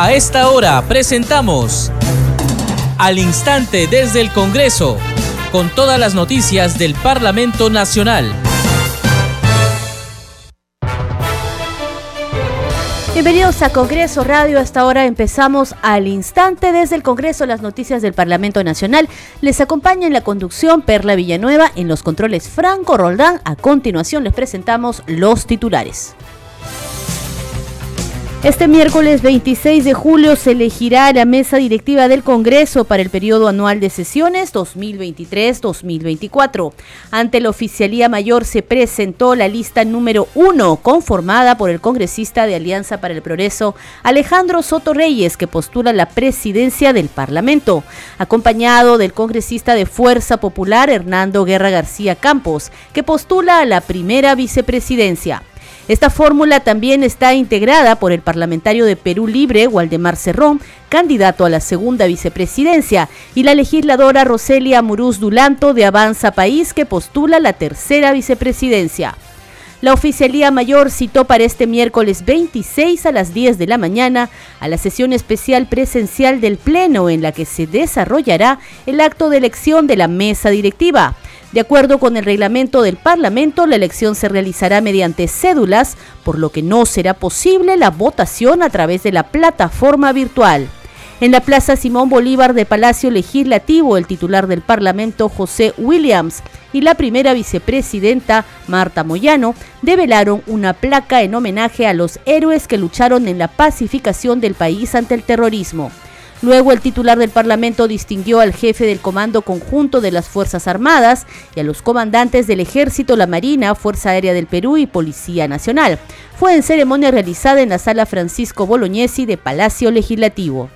A esta hora presentamos Al Instante desde el Congreso, con todas las noticias del Parlamento Nacional. Bienvenidos a Congreso Radio. Hasta ahora empezamos al instante desde el Congreso las noticias del Parlamento Nacional. Les acompaña en la conducción Perla Villanueva, en los controles Franco Roldán. A continuación les presentamos los titulares. Este miércoles 26 de julio se elegirá la mesa directiva del Congreso para el periodo anual de sesiones 2023-2024. Ante la Oficialía Mayor se presentó la lista número uno, conformada por el congresista de Alianza para el Progreso, Alejandro Soto Reyes, que postula la presidencia del Parlamento, acompañado del congresista de Fuerza Popular, Hernando Guerra García Campos, que postula a la primera vicepresidencia. Esta fórmula también está integrada por el parlamentario de Perú Libre, Waldemar Cerrón, candidato a la segunda vicepresidencia, y la legisladora Roselia Muruz Dulanto de Avanza País, que postula la tercera vicepresidencia. La oficialía mayor citó para este miércoles 26 a las 10 de la mañana a la sesión especial presencial del Pleno en la que se desarrollará el acto de elección de la mesa directiva. De acuerdo con el reglamento del Parlamento, la elección se realizará mediante cédulas, por lo que no será posible la votación a través de la plataforma virtual. En la Plaza Simón Bolívar de Palacio Legislativo, el titular del Parlamento, José Williams, y la primera vicepresidenta, Marta Moyano, develaron una placa en homenaje a los héroes que lucharon en la pacificación del país ante el terrorismo. Luego el titular del Parlamento distinguió al jefe del Comando Conjunto de las Fuerzas Armadas y a los comandantes del Ejército, la Marina, Fuerza Aérea del Perú y Policía Nacional. Fue en ceremonia realizada en la sala Francisco Bolognesi de Palacio Legislativo.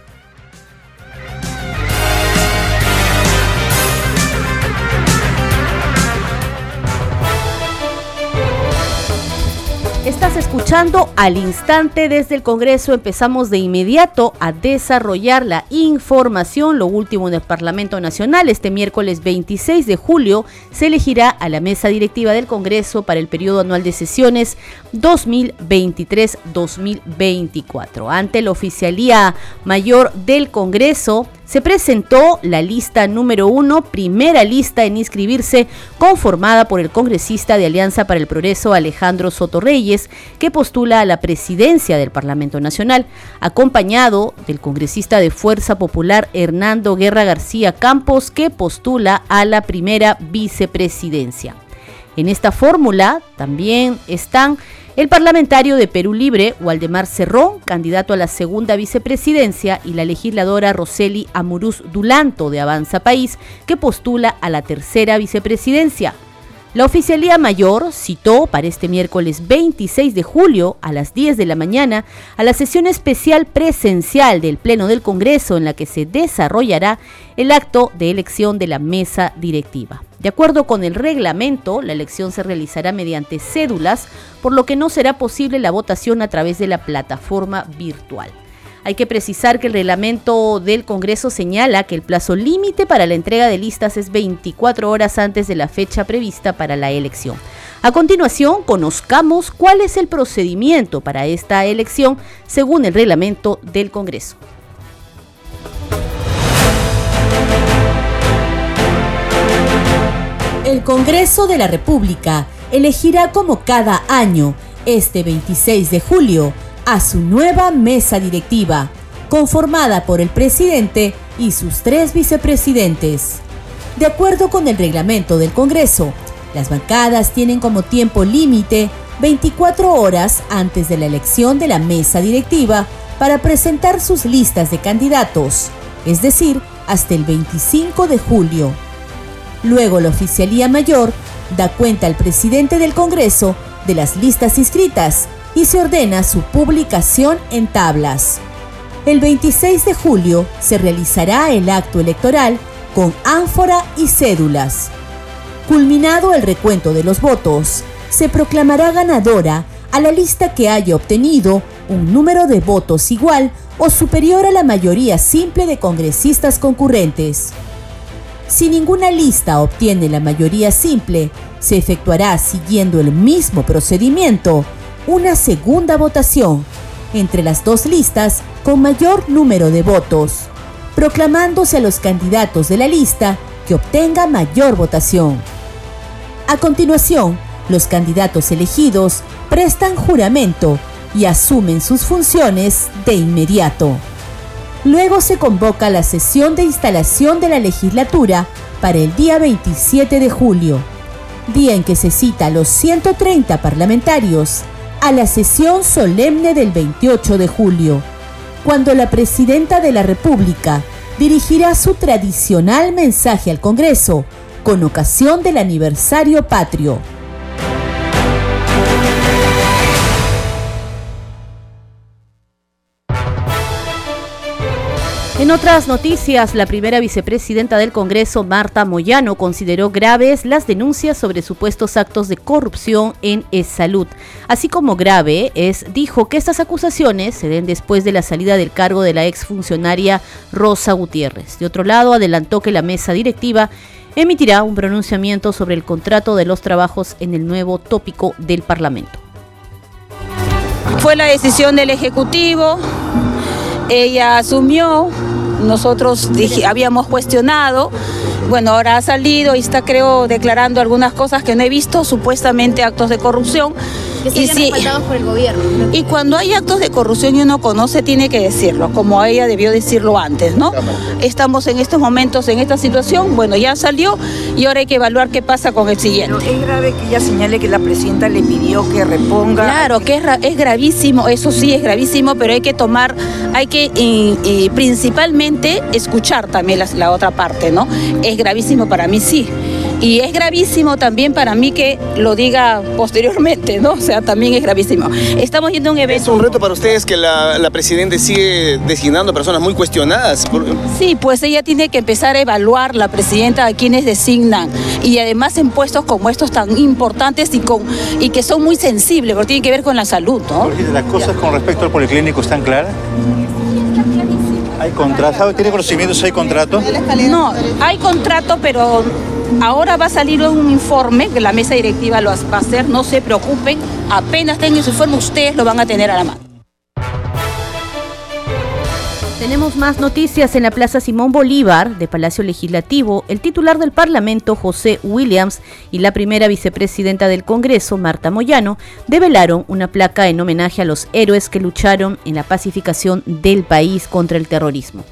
Estás escuchando al instante desde el Congreso. Empezamos de inmediato a desarrollar la información, lo último en el Parlamento Nacional. Este miércoles 26 de julio se elegirá a la mesa directiva del Congreso para el periodo anual de sesiones 2023-2024. Ante la oficialía mayor del Congreso, se presentó la lista número uno, primera lista en inscribirse, conformada por el congresista de Alianza para el Progreso Alejandro Soto Reyes, que postula a la presidencia del Parlamento Nacional, acompañado del congresista de Fuerza Popular Hernando Guerra García Campos, que postula a la primera vicepresidencia. En esta fórmula también están el parlamentario de Perú Libre, Waldemar Cerrón, candidato a la segunda vicepresidencia, y la legisladora Roseli Amuruz Dulanto de Avanza País, que postula a la tercera vicepresidencia. La oficialía mayor citó para este miércoles 26 de julio a las 10 de la mañana a la sesión especial presencial del Pleno del Congreso en la que se desarrollará el acto de elección de la mesa directiva. De acuerdo con el reglamento, la elección se realizará mediante cédulas, por lo que no será posible la votación a través de la plataforma virtual. Hay que precisar que el reglamento del Congreso señala que el plazo límite para la entrega de listas es 24 horas antes de la fecha prevista para la elección. A continuación, conozcamos cuál es el procedimiento para esta elección según el reglamento del Congreso. El Congreso de la República elegirá como cada año, este 26 de julio, a su nueva mesa directiva, conformada por el presidente y sus tres vicepresidentes. De acuerdo con el reglamento del Congreso, las bancadas tienen como tiempo límite 24 horas antes de la elección de la mesa directiva para presentar sus listas de candidatos, es decir, hasta el 25 de julio. Luego la Oficialía Mayor da cuenta al presidente del Congreso de las listas inscritas y se ordena su publicación en tablas. El 26 de julio se realizará el acto electoral con ánfora y cédulas. Culminado el recuento de los votos, se proclamará ganadora a la lista que haya obtenido un número de votos igual o superior a la mayoría simple de congresistas concurrentes. Si ninguna lista obtiene la mayoría simple, se efectuará siguiendo el mismo procedimiento una segunda votación, entre las dos listas con mayor número de votos, proclamándose a los candidatos de la lista que obtenga mayor votación. A continuación, los candidatos elegidos prestan juramento y asumen sus funciones de inmediato. Luego se convoca la sesión de instalación de la legislatura para el día 27 de julio, día en que se cita a los 130 parlamentarios a la sesión solemne del 28 de julio, cuando la presidenta de la República dirigirá su tradicional mensaje al Congreso con ocasión del aniversario patrio. En otras noticias, la primera vicepresidenta del Congreso, Marta Moyano, consideró graves las denuncias sobre supuestos actos de corrupción en salud. Así como grave es, dijo que estas acusaciones se den después de la salida del cargo de la exfuncionaria Rosa Gutiérrez. De otro lado, adelantó que la mesa directiva emitirá un pronunciamiento sobre el contrato de los trabajos en el nuevo tópico del Parlamento. Fue la decisión del Ejecutivo, ella asumió, nosotros habíamos cuestionado, bueno, ahora ha salido y está creo declarando algunas cosas que no he visto, supuestamente actos de corrupción y sí, por el gobierno. Y cuando hay actos de corrupción y uno conoce, tiene que decirlo, como ella debió decirlo antes, ¿no? Estamos en estos momentos en esta situación, bueno, ya salió y ahora hay que evaluar qué pasa con el siguiente. es grave que ella señale que la presidenta le pidió que reponga. Claro, que es, es gravísimo, eso sí es gravísimo, pero hay que tomar, hay que y, principalmente escuchar también la, la otra parte, ¿no? Es gravísimo para mí, sí. Y es gravísimo también para mí que lo diga posteriormente, ¿no? O sea, también es gravísimo. Estamos yendo a un evento. ¿Es un reto para ustedes que la, la Presidenta sigue designando personas muy cuestionadas? Sí, pues ella tiene que empezar a evaluar, la Presidenta, a quienes designan. Y además en puestos como estos tan importantes y, con, y que son muy sensibles, porque tienen que ver con la salud, ¿no? ¿Las cosas con respecto al policlínico están claras? ¿Hay contrato? ¿Tiene conocimientos si hay contrato? No, hay contrato, pero Ahora va a salir un informe que la mesa directiva lo va a hacer, no se preocupen, apenas tengan su informe ustedes lo van a tener a la mano. Tenemos más noticias en la Plaza Simón Bolívar de Palacio Legislativo. El titular del Parlamento, José Williams, y la primera vicepresidenta del Congreso, Marta Moyano, develaron una placa en homenaje a los héroes que lucharon en la pacificación del país contra el terrorismo.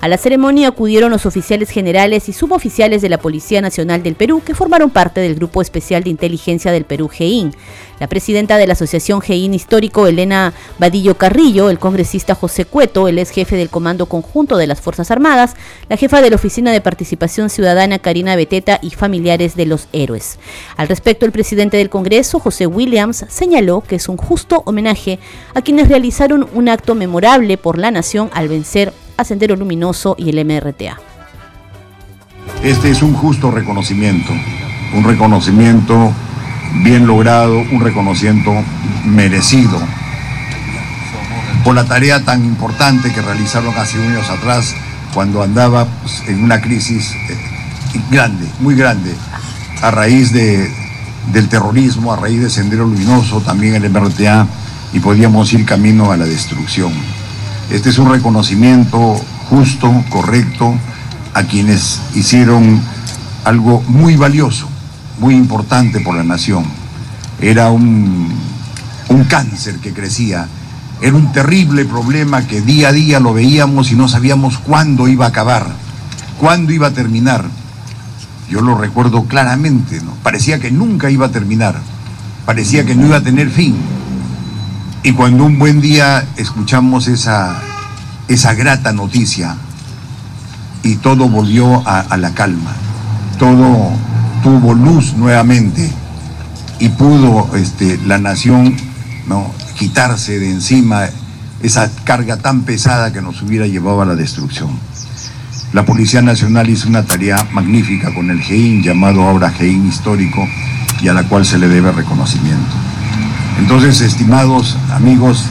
A la ceremonia acudieron los oficiales generales y suboficiales de la Policía Nacional del Perú, que formaron parte del Grupo Especial de Inteligencia del Perú, GEIN. La presidenta de la Asociación GEIN Histórico, Elena Vadillo Carrillo, el congresista José Cueto, el ex jefe del Comando Conjunto de las Fuerzas Armadas, la jefa de la Oficina de Participación Ciudadana, Karina Beteta, y familiares de los héroes. Al respecto, el presidente del Congreso, José Williams, señaló que es un justo homenaje a quienes realizaron un acto memorable por la nación al vencer a Sendero Luminoso y el MRTA. Este es un justo reconocimiento, un reconocimiento bien logrado, un reconocimiento merecido por la tarea tan importante que realizaron hace años atrás cuando andaba pues, en una crisis eh, grande, muy grande, a raíz de, del terrorismo, a raíz de Sendero Luminoso, también el MRTA, y podíamos ir camino a la destrucción. Este es un reconocimiento justo, correcto, a quienes hicieron algo muy valioso, muy importante por la nación. Era un, un cáncer que crecía, era un terrible problema que día a día lo veíamos y no sabíamos cuándo iba a acabar, cuándo iba a terminar. Yo lo recuerdo claramente, ¿no? parecía que nunca iba a terminar, parecía que no iba a tener fin. Y cuando un buen día escuchamos esa, esa grata noticia y todo volvió a, la calma, todo tuvo luz nuevamente y pudo este, la nación ¿no? quitarse de encima esa carga tan pesada que nos hubiera llevado a la destrucción. La Policía Nacional hizo una tarea magnífica con el GEIN, llamado ahora GEIN histórico, y a la cual se le debe reconocimiento. Entonces, estimados amigos,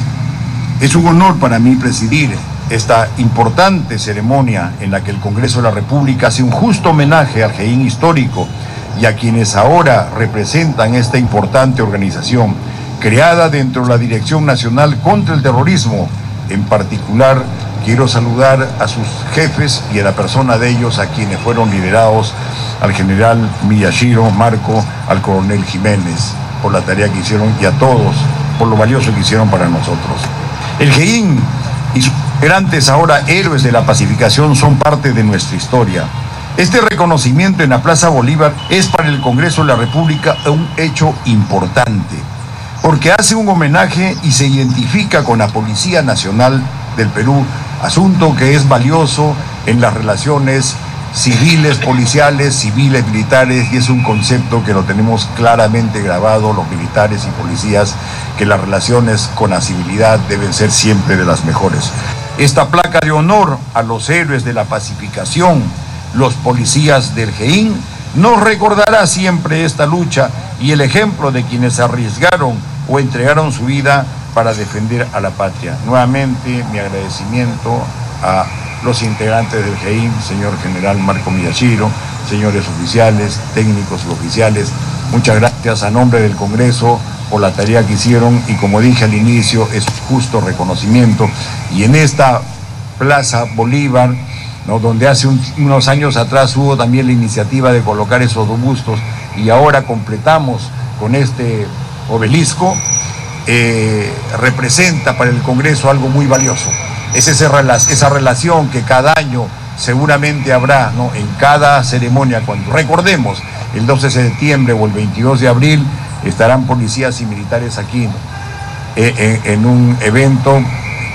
es un honor para mí presidir esta importante ceremonia en la que el Congreso de la República hace un justo homenaje al GEIN histórico y a quienes ahora representan esta importante organización creada dentro de la Dirección Nacional contra el Terrorismo. En particular, quiero saludar a sus jefes y a la persona de ellos, a quienes fueron liderados, al general Miyashiro Marco, al coronel Jiménez, por la tarea que hicieron y a todos por lo valioso que hicieron para nosotros. El GEIN y sus integrantes, ahora héroes de la pacificación, son parte de nuestra historia. Este reconocimiento en la Plaza Bolívar es para el Congreso de la República un hecho importante, porque hace un homenaje y se identifica con la Policía Nacional del Perú, asunto que es valioso en las relaciones civiles, policiales, civiles, militares, y es un concepto que lo tenemos claramente grabado los militares y policías, que las relaciones con la civilidad deben ser siempre de las mejores. Esta placa de honor a los héroes de la pacificación, los policías del GEIN, nos recordará siempre esta lucha y el ejemplo de quienes arriesgaron o entregaron su vida para defender a la patria. Nuevamente mi agradecimiento a los integrantes del GEIN, señor general Marco Miyashiro, señores oficiales, técnicos oficiales. Muchas gracias a nombre del Congreso por la tarea que hicieron y como dije al inicio, es justo reconocimiento. Y en esta Plaza Bolívar, donde hace unos años atrás hubo también la iniciativa de colocar esos bustos y ahora completamos con este obelisco, eh, representa para el Congreso algo muy valioso es esa, relación que cada año seguramente habrá ¿no? en cada ceremonia. Cuando recordemos, el 12 de septiembre o el 22 de abril estarán policías y militares aquí e, e, en un evento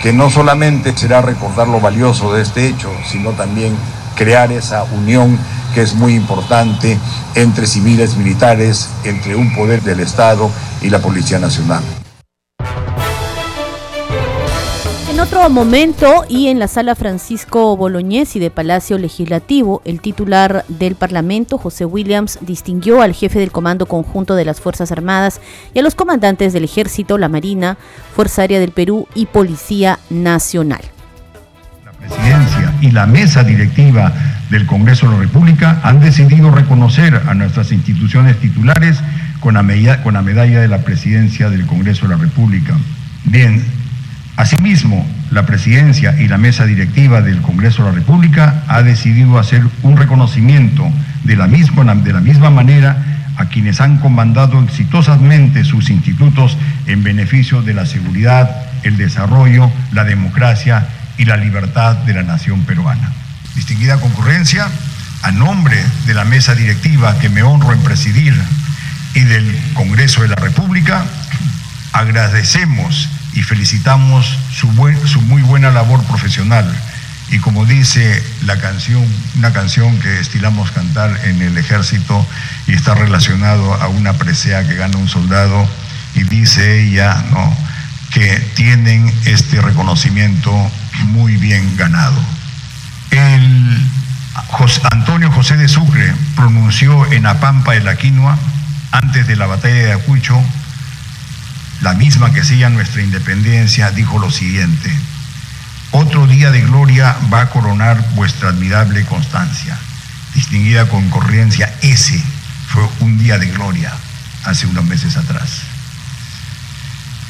que no solamente será recordar lo valioso de este hecho, sino también crear esa unión que es muy importante entre civiles, militares, entre un poder del Estado y la Policía Nacional. Otro momento y en la sala Francisco Bolognesi de Palacio Legislativo, el titular del Parlamento, José Williams, distinguió al jefe del Comando Conjunto de las Fuerzas Armadas y a los comandantes del Ejército, la Marina, Fuerza Aérea del Perú y Policía Nacional. La presidencia y la mesa directiva del Congreso de la República han decidido reconocer a nuestras instituciones titulares con la, con la medalla de la presidencia del Congreso de la República. Bien, Asimismo, la presidencia y la mesa directiva del Congreso de la República ha decidido hacer un reconocimiento de la misma, de la misma manera a quienes han comandado exitosamente sus institutos en beneficio de la seguridad, el desarrollo, la democracia y la libertad de la nación peruana. Distinguida concurrencia, a nombre de la mesa directiva que me honro en presidir y del Congreso de la República, agradecemos y felicitamos su, muy buena labor profesional. Y como dice la canción, una canción que estilamos cantar en el ejército y está relacionado a una presea que gana un soldado, y dice ella ¿no? que tienen este reconocimiento muy bien ganado. El Antonio José de Sucre pronunció en Apampa de la Quinoa, antes de la batalla de Acucho, la misma que sella nuestra independencia, dijo lo siguiente, otro día de gloria va a coronar vuestra admirable constancia. Distinguida concurrencia, ese fue un día de gloria hace unos meses atrás.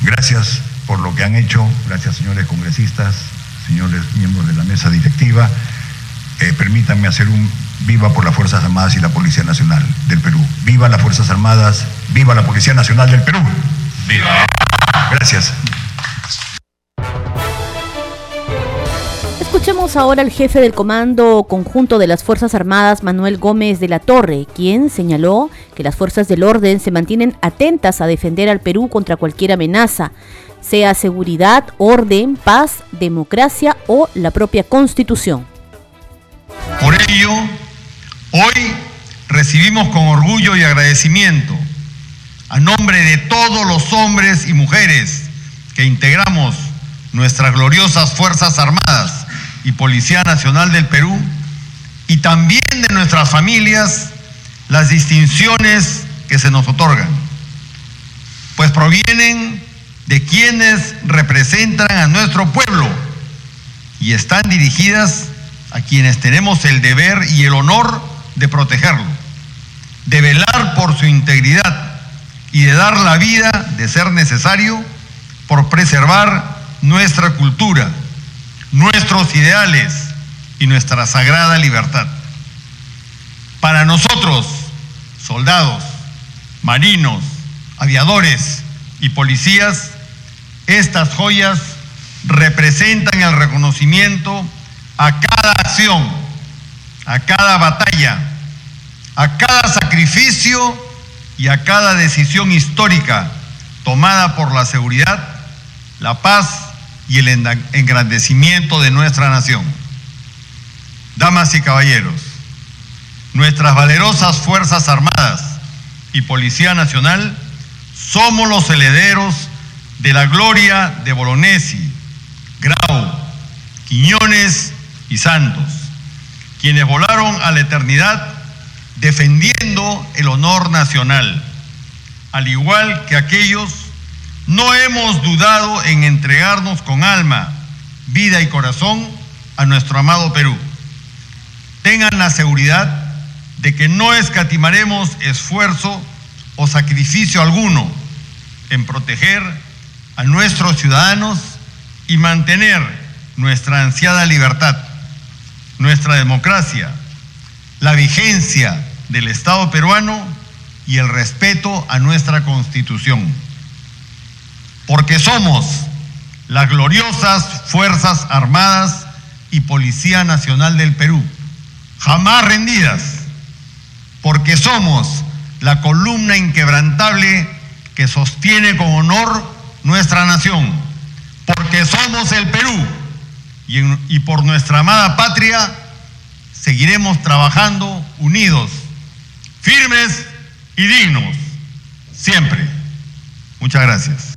Gracias por lo que han hecho, gracias señores congresistas, señores miembros de la mesa directiva. Eh, permítanme hacer un viva por las Fuerzas Armadas y la Policía Nacional del Perú. Viva las Fuerzas Armadas, viva la Policía Nacional del Perú. Gracias. Escuchemos ahora al jefe del Comando Conjunto de las Fuerzas Armadas, Manuel Gómez de la Torre, quien señaló que las fuerzas del orden se mantienen atentas a defender al Perú contra cualquier amenaza, sea seguridad, orden, paz, democracia o la propia constitución. Por ello, hoy recibimos con orgullo y agradecimiento a nombre de todos los hombres y mujeres que integramos nuestras gloriosas Fuerzas Armadas y Policía Nacional del Perú, y también de nuestras familias, las distinciones que se nos otorgan, pues provienen de quienes representan a nuestro pueblo y están dirigidas a quienes tenemos el deber y el honor de protegerlo, de velar por su integridad y de dar la vida, de ser necesario, por preservar nuestra cultura, nuestros ideales y nuestra sagrada libertad. Para nosotros, soldados, marinos, aviadores y policías, estas joyas representan el reconocimiento a cada acción, a cada batalla, a cada sacrificio y a cada decisión histórica tomada por la seguridad, la paz y el engrandecimiento de nuestra nación. Damas y caballeros, nuestras valerosas Fuerzas Armadas y Policía Nacional somos los herederos de la gloria de Bolognesi, Grau, Quiñones y Santos, quienes volaron a la eternidad defendiendo el honor nacional, al igual que aquellos, no hemos dudado en entregarnos con alma, vida y corazón a nuestro amado Perú. Tengan la seguridad de que no escatimaremos esfuerzo o sacrificio alguno en proteger a nuestros ciudadanos y mantener nuestra ansiada libertad, nuestra democracia, la vigencia del Estado peruano y el respeto a nuestra Constitución. Porque somos las gloriosas Fuerzas Armadas y Policía Nacional del Perú, jamás rendidas, porque somos la columna inquebrantable que sostiene con honor nuestra nación, porque somos el Perú y, por nuestra amada patria seguiremos trabajando unidos firmes y dignos, siempre. Muchas gracias.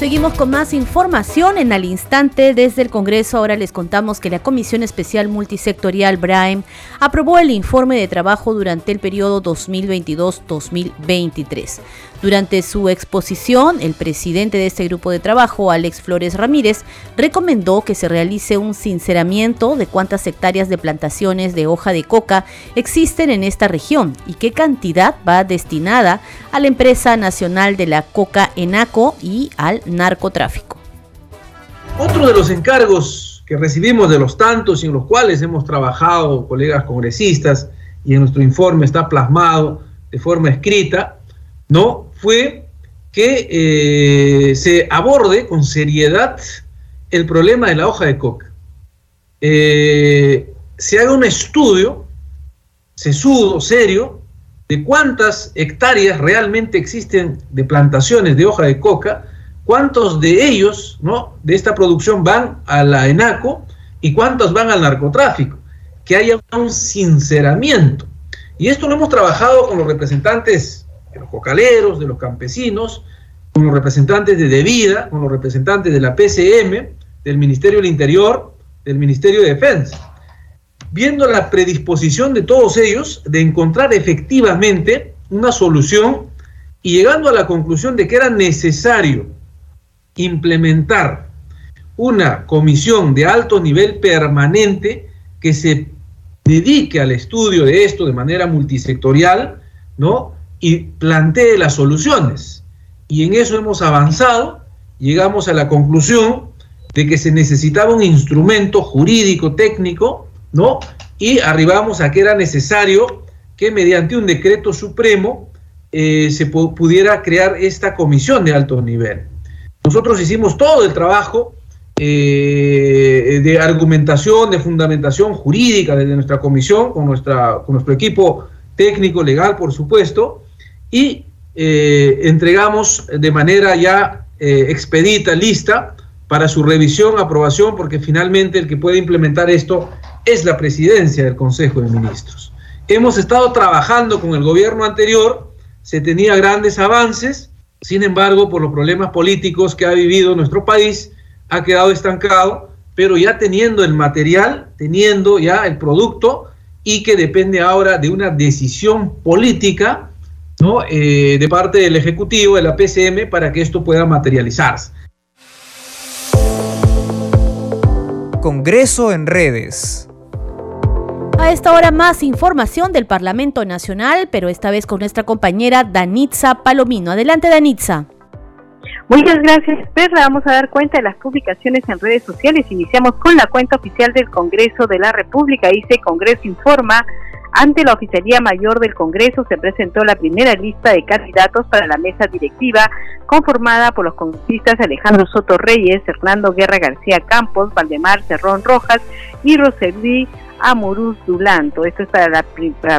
Seguimos con más información en al instante desde el Congreso. Ahora les contamos que la Comisión Especial Multisectorial BRAEM aprobó el informe de trabajo durante el periodo 2022-2023. Durante su exposición, el presidente de este grupo de trabajo, Alex Flores Ramírez, recomendó que se realice un sinceramiento de cuántas hectáreas de plantaciones de hoja de coca existen en esta región y qué cantidad va destinada a la empresa nacional de la coca ENACO y al narcotráfico. Otro de los encargos que recibimos de los tantos y en los cuales hemos trabajado colegas congresistas y en nuestro informe está plasmado de forma escrita, ¿no? fue que eh, se aborde con seriedad el problema de la hoja de coca. Eh, se haga un estudio sesudo, serio, de cuántas hectáreas realmente existen de plantaciones de hoja de coca, cuántos de ellos, ¿no? De esta producción van a la ENACO y cuántos van al narcotráfico. Que haya un sinceramiento. Y esto lo hemos trabajado con los representantes de los cocaleros, de los campesinos, con los representantes de Devida, con los representantes de la PCM, del Ministerio del Interior, del Ministerio de Defensa, viendo la predisposición de todos ellos de encontrar efectivamente una solución y llegando a la conclusión de que era necesario implementar una comisión de alto nivel permanente que se dedique al estudio de esto de manera multisectorial, ¿no? Y plantee las soluciones. Y en eso hemos avanzado, llegamos a la conclusión de que se necesitaba un instrumento jurídico, técnico, ¿no? Y arribamos a que era necesario que mediante un decreto supremo eh, se pudiera crear esta comisión de alto nivel. Nosotros hicimos todo el trabajo eh, de argumentación, de fundamentación jurídica desde nuestra comisión, con, nuestra, con nuestro equipo técnico, legal, por supuesto, y eh, entregamos de manera ya eh, expedita, lista, para su revisión, aprobación, porque finalmente el que puede implementar esto es la presidencia del Consejo de Ministros. Hemos estado trabajando con el gobierno anterior, se tenía grandes avances, sin embargo, por los problemas políticos que ha vivido nuestro país, ha quedado estancado, pero ya teniendo el material, teniendo ya el producto y que depende ahora de una decisión política ¿no? Eh, de parte del Ejecutivo, de la PCM, para que esto pueda materializarse. Congreso en redes. A esta hora más información del Parlamento Nacional, pero esta vez con nuestra compañera Danitza Palomino. Adelante, Danitza. Muchas gracias, Perla. Vamos a dar cuenta de las publicaciones en redes sociales. Iniciamos con la cuenta oficial del Congreso de la República. Dice Congreso Informa. Ante la Oficialía Mayor del Congreso se presentó la primera lista de candidatos para la mesa directiva conformada por los congresistas Alejandro Soto Reyes, Hernando Guerra García Campos, Valdemar Cerrón Rojas y Roselí Amuruz Dulanto. Esto es para la,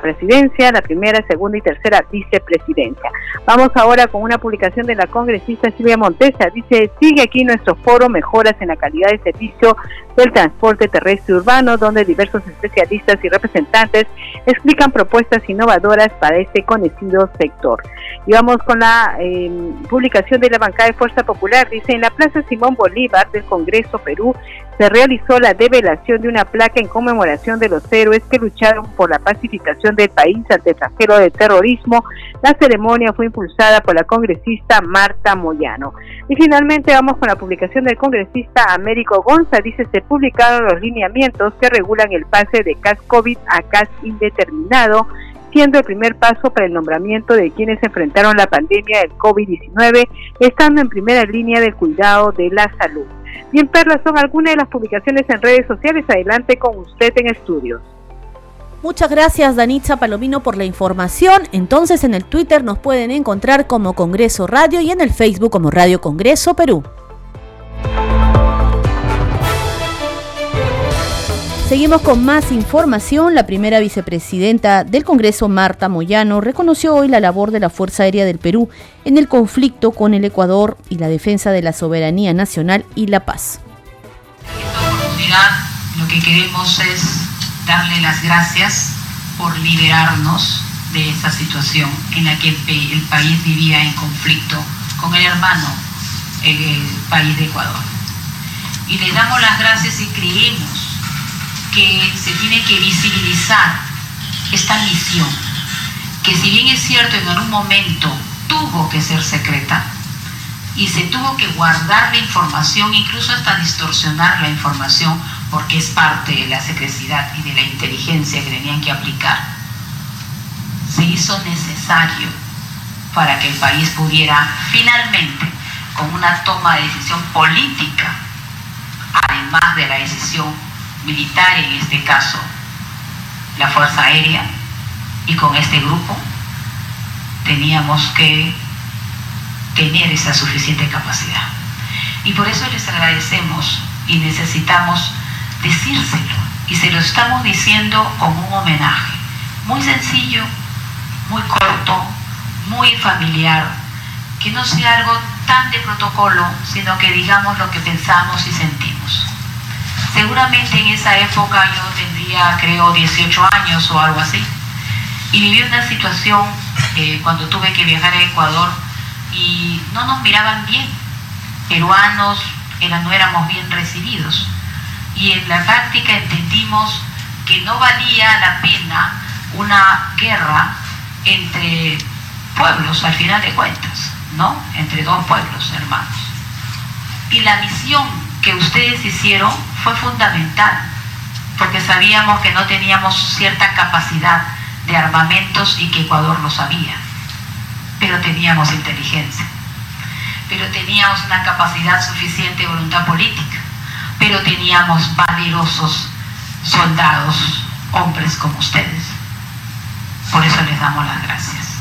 presidencia, la primera, segunda y tercera vicepresidencia. Vamos ahora con una publicación de la congresista Silvia Montesa. Dice, sigue aquí nuestro foro Mejoras en la calidad de servicio del transporte terrestre urbano, donde diversos especialistas y representantes explican propuestas innovadoras para este conocido sector. Y vamos con la em, publicación de la bancada de Fuerza Popular. Dice, en la Plaza Simón Bolívar del Congreso Perú se realizó la develación de una placa en conmemoración de los héroes que lucharon por la pacificación del país ante el trajero de terrorismo. La ceremonia fue impulsada por la congresista Marta Moyano. Y finalmente vamos con la publicación del congresista Américo Gonza. Dice, se publicaron los lineamientos que regulan el pase de CAS COVID a CAS indeterminado siendo el primer paso para el nombramiento de quienes enfrentaron la pandemia del COVID-19, estando en primera línea del cuidado de la salud. Bien, Perla, son algunas de las publicaciones en redes sociales. Adelante con usted en estudios. Muchas gracias Danitza Palomino por la información. Entonces en el Twitter nos pueden encontrar como Congreso Radio y en el Facebook como Radio Congreso Perú. Seguimos con más información. La primera vicepresidenta del Congreso, Marta Moyano, reconoció hoy la labor de la Fuerza Aérea del Perú en el conflicto con el Ecuador y la defensa de la soberanía nacional y la paz. En esta oportunidad lo que queremos es darle las gracias por liberarnos de esa situación en la que el país vivía en conflicto con el hermano, el país de Ecuador. Y le damos las gracias y creemos que se tiene que visibilizar esta misión, que si bien es cierto en algún momento tuvo que ser secreta y se tuvo que guardar la información, incluso hasta distorsionar la información, porque es parte de la secrecidad y de la inteligencia que tenían que aplicar, se hizo necesario para que el país pudiera finalmente, con una toma de decisión política, además de la decisión militar, en este caso la Fuerza Aérea, y con este grupo teníamos que tener esa suficiente capacidad. Y por eso les agradecemos y necesitamos decírselo. Y se lo estamos diciendo como un homenaje. Muy sencillo, muy corto, muy familiar. Que no sea algo tan de protocolo, sino que digamos lo que pensamos y sentimos. Seguramente en esa época yo tendría, creo, 18 años o algo así. Y viví una situación eh, cuando tuve que viajar a Ecuador y no nos miraban bien. Peruanos no éramos bien recibidos. Y en la práctica entendimos que no valía la pena una guerra entre pueblos, al final de cuentas, ¿no? Entre dos pueblos hermanos. Y la misión que ustedes hicieron fue fundamental, porque sabíamos que no teníamos cierta capacidad de armamentos y que Ecuador lo sabía, pero teníamos inteligencia, pero teníamos una capacidad suficiente de voluntad política, pero teníamos valerosos soldados, hombres como ustedes. Por eso les damos las gracias.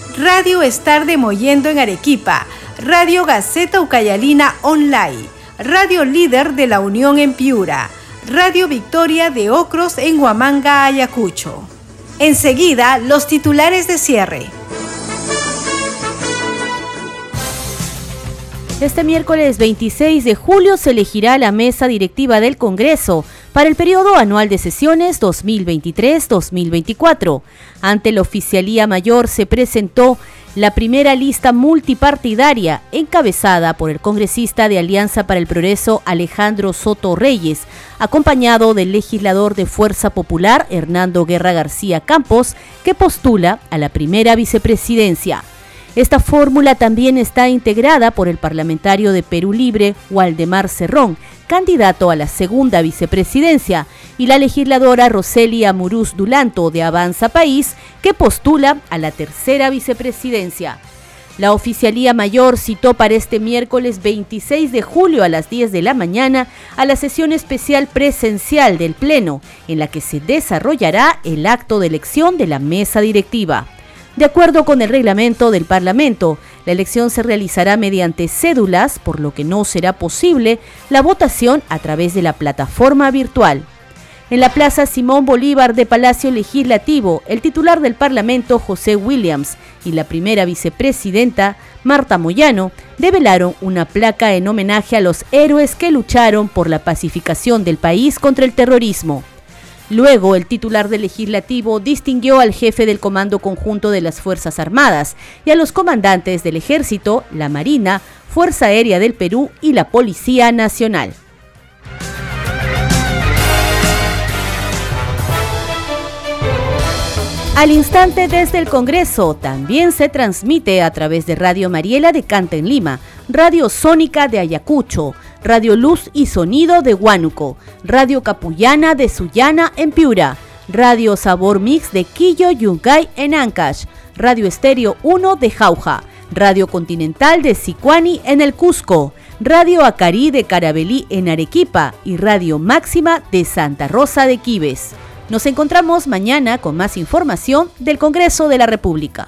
Radio Estar de Moyendo en Arequipa, Radio Gaceta Ucayalina Online, Radio Líder de la Unión en Piura, Radio Victoria de Ocros en Huamanga, Ayacucho. Enseguida, los titulares de cierre. Este miércoles 26 de julio se elegirá la mesa directiva del Congreso para el periodo anual de sesiones 2023-2024. Ante la Oficialía Mayor se presentó la primera lista multipartidaria encabezada por el congresista de Alianza para el Progreso Alejandro Soto Reyes, acompañado del legislador de Fuerza Popular Hernando Guerra García Campos, que postula a la primera vicepresidencia. Esta fórmula también está integrada por el parlamentario de Perú Libre, Waldemar Cerrón, candidato a la segunda vicepresidencia, y la legisladora Roselia Muruz Dulanto de Avanza País, que postula a la tercera vicepresidencia. La Oficialía Mayor citó para este miércoles 26 de julio a las 10 de la mañana a la sesión especial presencial del Pleno, en la que se desarrollará el acto de elección de la mesa directiva. De acuerdo con el reglamento del Parlamento, la elección se realizará mediante cédulas, por lo que no será posible la votación a través de la plataforma virtual. En la Plaza Simón Bolívar de Palacio Legislativo, el titular del Parlamento, José Williams, y la primera vicepresidenta, Marta Moyano, develaron una placa en homenaje a los héroes que lucharon por la pacificación del país contra el terrorismo. Luego, el titular del legislativo distinguió al jefe del Comando Conjunto de las Fuerzas Armadas y a los comandantes del Ejército, la Marina, Fuerza Aérea del Perú y la Policía Nacional. Al instante desde el Congreso también se transmite a través de Radio Mariela de Canta en Lima, Radio Sónica de Ayacucho, Radio Luz y Sonido de Huánuco, Radio Capullana de Sullana en Piura, Radio Sabor Mix de Quillo Yungay en Ancash, Radio Estéreo 1 de Jauja, Radio Continental de Sicuani en el Cusco, Radio Acarí de Carabelí en Arequipa y Radio Máxima de Santa Rosa de Quibes. Nos encontramos mañana con más información del Congreso de la República.